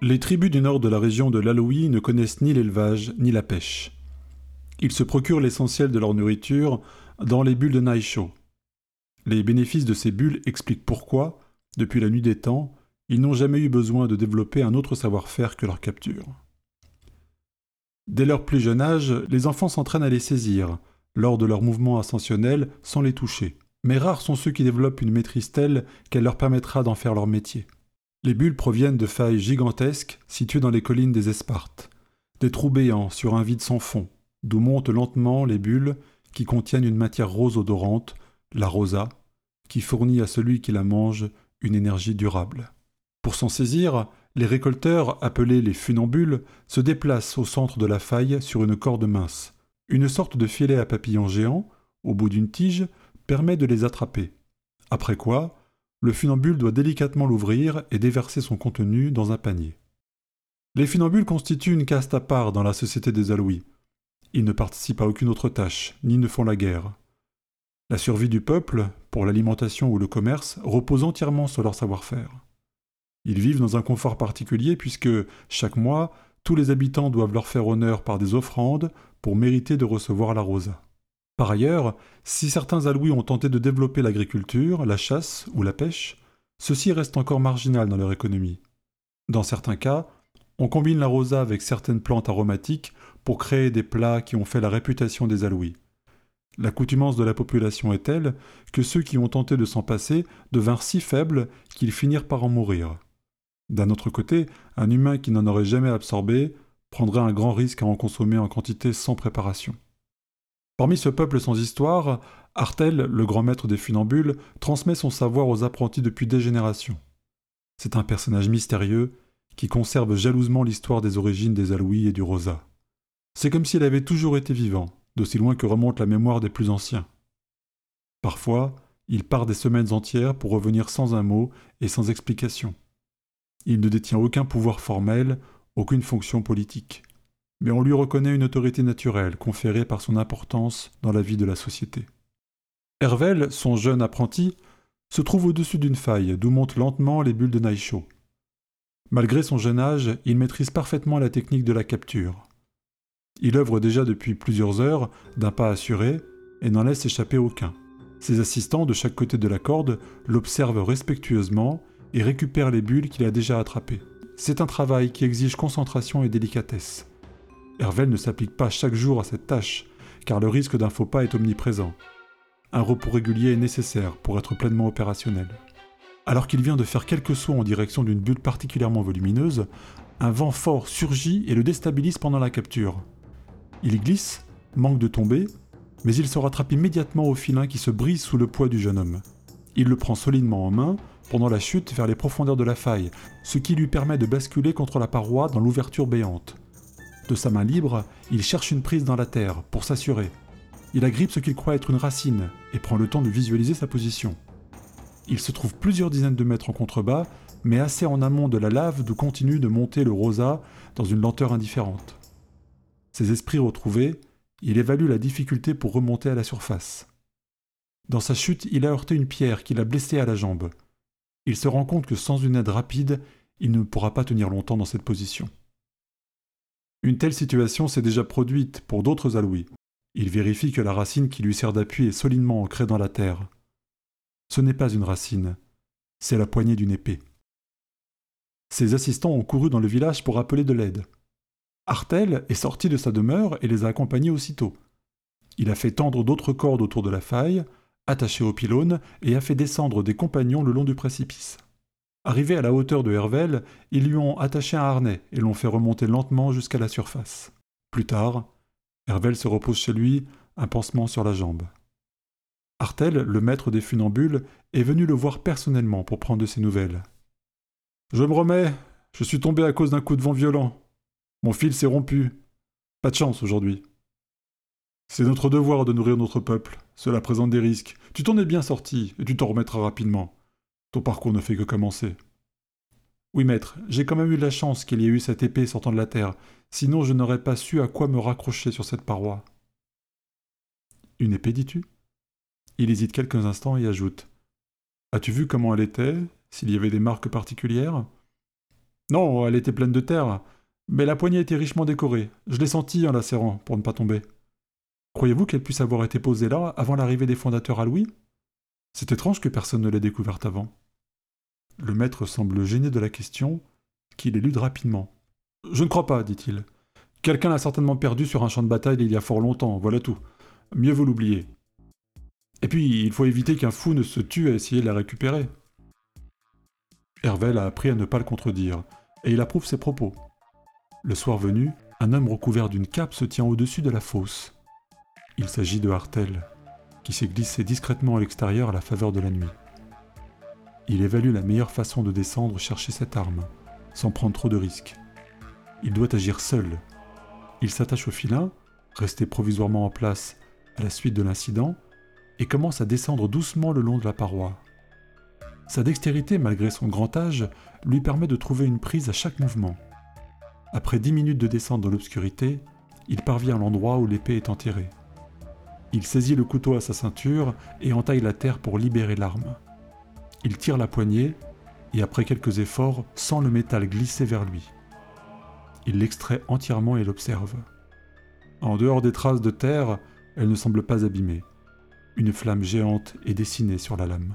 Les tribus du nord de la région de l'Aloï ne connaissent ni l'élevage ni la pêche. Ils se procurent l'essentiel de leur nourriture dans les bulles de Naisho. Les bénéfices de ces bulles expliquent pourquoi, depuis la nuit des temps, ils n'ont jamais eu besoin de développer un autre savoir-faire que leur capture. Dès leur plus jeune âge, les enfants s'entraînent à les saisir, lors de leurs mouvements ascensionnels, sans les toucher. Mais rares sont ceux qui développent une maîtrise telle qu'elle leur permettra d'en faire leur métier. Les bulles proviennent de failles gigantesques situées dans les collines des Espartes, des trous béants sur un vide sans fond, d'où montent lentement les bulles qui contiennent une matière rose odorante, la rosa, qui fournit à celui qui la mange une énergie durable. Pour s'en saisir, les récolteurs, appelés les funambules, se déplacent au centre de la faille sur une corde mince. Une sorte de filet à papillon géant, au bout d'une tige, permet de les attraper. Après quoi, le funambule doit délicatement l'ouvrir et déverser son contenu dans un panier. Les funambules constituent une caste à part dans la société des Alouis. Ils ne participent à aucune autre tâche, ni ne font la guerre. La survie du peuple, pour l'alimentation ou le commerce, repose entièrement sur leur savoir-faire. Ils vivent dans un confort particulier puisque, chaque mois, tous les habitants doivent leur faire honneur par des offrandes pour mériter de recevoir la rosa. Par ailleurs, si certains Alouis ont tenté de développer l'agriculture, la chasse ou la pêche, ceci reste encore marginal dans leur économie. Dans certains cas, on combine la rosa avec certaines plantes aromatiques pour créer des plats qui ont fait la réputation des Alouis. L'accoutumance de la population est telle que ceux qui ont tenté de s'en passer devinrent si faibles qu'ils finirent par en mourir. D'un autre côté, un humain qui n'en aurait jamais absorbé prendrait un grand risque à en consommer en quantité sans préparation. Parmi ce peuple sans histoire, Artel, le grand maître des funambules, transmet son savoir aux apprentis depuis des générations. C'est un personnage mystérieux qui conserve jalousement l'histoire des origines des Alouis et du Rosa. C'est comme s'il avait toujours été vivant, d'aussi loin que remonte la mémoire des plus anciens. Parfois, il part des semaines entières pour revenir sans un mot et sans explication. Il ne détient aucun pouvoir formel, aucune fonction politique mais on lui reconnaît une autorité naturelle conférée par son importance dans la vie de la société. Hervel, son jeune apprenti, se trouve au-dessus d'une faille d'où montent lentement les bulles de Naisho. Malgré son jeune âge, il maîtrise parfaitement la technique de la capture. Il œuvre déjà depuis plusieurs heures, d'un pas assuré, et n'en laisse échapper aucun. Ses assistants de chaque côté de la corde l'observent respectueusement et récupèrent les bulles qu'il a déjà attrapées. C'est un travail qui exige concentration et délicatesse. Hervel ne s'applique pas chaque jour à cette tâche, car le risque d'un faux pas est omniprésent. Un repos régulier est nécessaire pour être pleinement opérationnel. Alors qu'il vient de faire quelques sauts en direction d'une bulle particulièrement volumineuse, un vent fort surgit et le déstabilise pendant la capture. Il glisse, manque de tomber, mais il se rattrape immédiatement au filin qui se brise sous le poids du jeune homme. Il le prend solidement en main pendant la chute vers les profondeurs de la faille, ce qui lui permet de basculer contre la paroi dans l'ouverture béante. De sa main libre, il cherche une prise dans la terre pour s'assurer. Il agrippe ce qu'il croit être une racine et prend le temps de visualiser sa position. Il se trouve plusieurs dizaines de mètres en contrebas, mais assez en amont de la lave d'où continue de monter le rosa dans une lenteur indifférente. Ses esprits retrouvés, il évalue la difficulté pour remonter à la surface. Dans sa chute, il a heurté une pierre qui l'a blessé à la jambe. Il se rend compte que sans une aide rapide, il ne pourra pas tenir longtemps dans cette position. Une telle situation s'est déjà produite pour d'autres alouis. Il vérifie que la racine qui lui sert d'appui est solidement ancrée dans la terre. Ce n'est pas une racine, c'est la poignée d'une épée. Ses assistants ont couru dans le village pour appeler de l'aide. Artel est sorti de sa demeure et les a accompagnés aussitôt. Il a fait tendre d'autres cordes autour de la faille, attaché au pylône, et a fait descendre des compagnons le long du précipice. Arrivé à la hauteur de Hervel, ils lui ont attaché un harnais et l'ont fait remonter lentement jusqu'à la surface. Plus tard, Hervel se repose chez lui, un pansement sur la jambe. Artel, le maître des funambules, est venu le voir personnellement pour prendre de ses nouvelles. Je me remets, je suis tombé à cause d'un coup de vent violent. Mon fil s'est rompu. Pas de chance aujourd'hui. C'est notre devoir de nourrir notre peuple. Cela présente des risques. Tu t'en es bien sorti, et tu t'en remettras rapidement. Ton parcours ne fait que commencer. Oui, maître, j'ai quand même eu la chance qu'il y ait eu cette épée sortant de la terre, sinon je n'aurais pas su à quoi me raccrocher sur cette paroi. Une épée, dis-tu? Il hésite quelques instants et ajoute As-tu vu comment elle était? S'il y avait des marques particulières? Non, elle était pleine de terre, mais la poignée était richement décorée. Je l'ai sentie en la serrant pour ne pas tomber. Croyez-vous qu'elle puisse avoir été posée là avant l'arrivée des fondateurs à Louis? C'est étrange que personne ne l'ait découverte avant. Le maître semble gêné de la question, qu'il élude rapidement. Je ne crois pas, dit-il. Quelqu'un l'a certainement perdu sur un champ de bataille il y a fort longtemps, voilà tout. Mieux vaut l'oublier. Et puis, il faut éviter qu'un fou ne se tue à essayer de la récupérer. Hervel a appris à ne pas le contredire, et il approuve ses propos. Le soir venu, un homme recouvert d'une cape se tient au-dessus de la fosse. Il s'agit de Hartel, qui s'est glissé discrètement à l'extérieur à la faveur de la nuit. Il évalue la meilleure façon de descendre chercher cette arme, sans prendre trop de risques. Il doit agir seul. Il s'attache au filin, resté provisoirement en place à la suite de l'incident, et commence à descendre doucement le long de la paroi. Sa dextérité, malgré son grand âge, lui permet de trouver une prise à chaque mouvement. Après dix minutes de descente dans l'obscurité, il parvient à l'endroit où l'épée est enterrée. Il saisit le couteau à sa ceinture et entaille la terre pour libérer l'arme. Il tire la poignée et après quelques efforts sent le métal glisser vers lui. Il l'extrait entièrement et l'observe. En dehors des traces de terre, elle ne semble pas abîmée. Une flamme géante est dessinée sur la lame.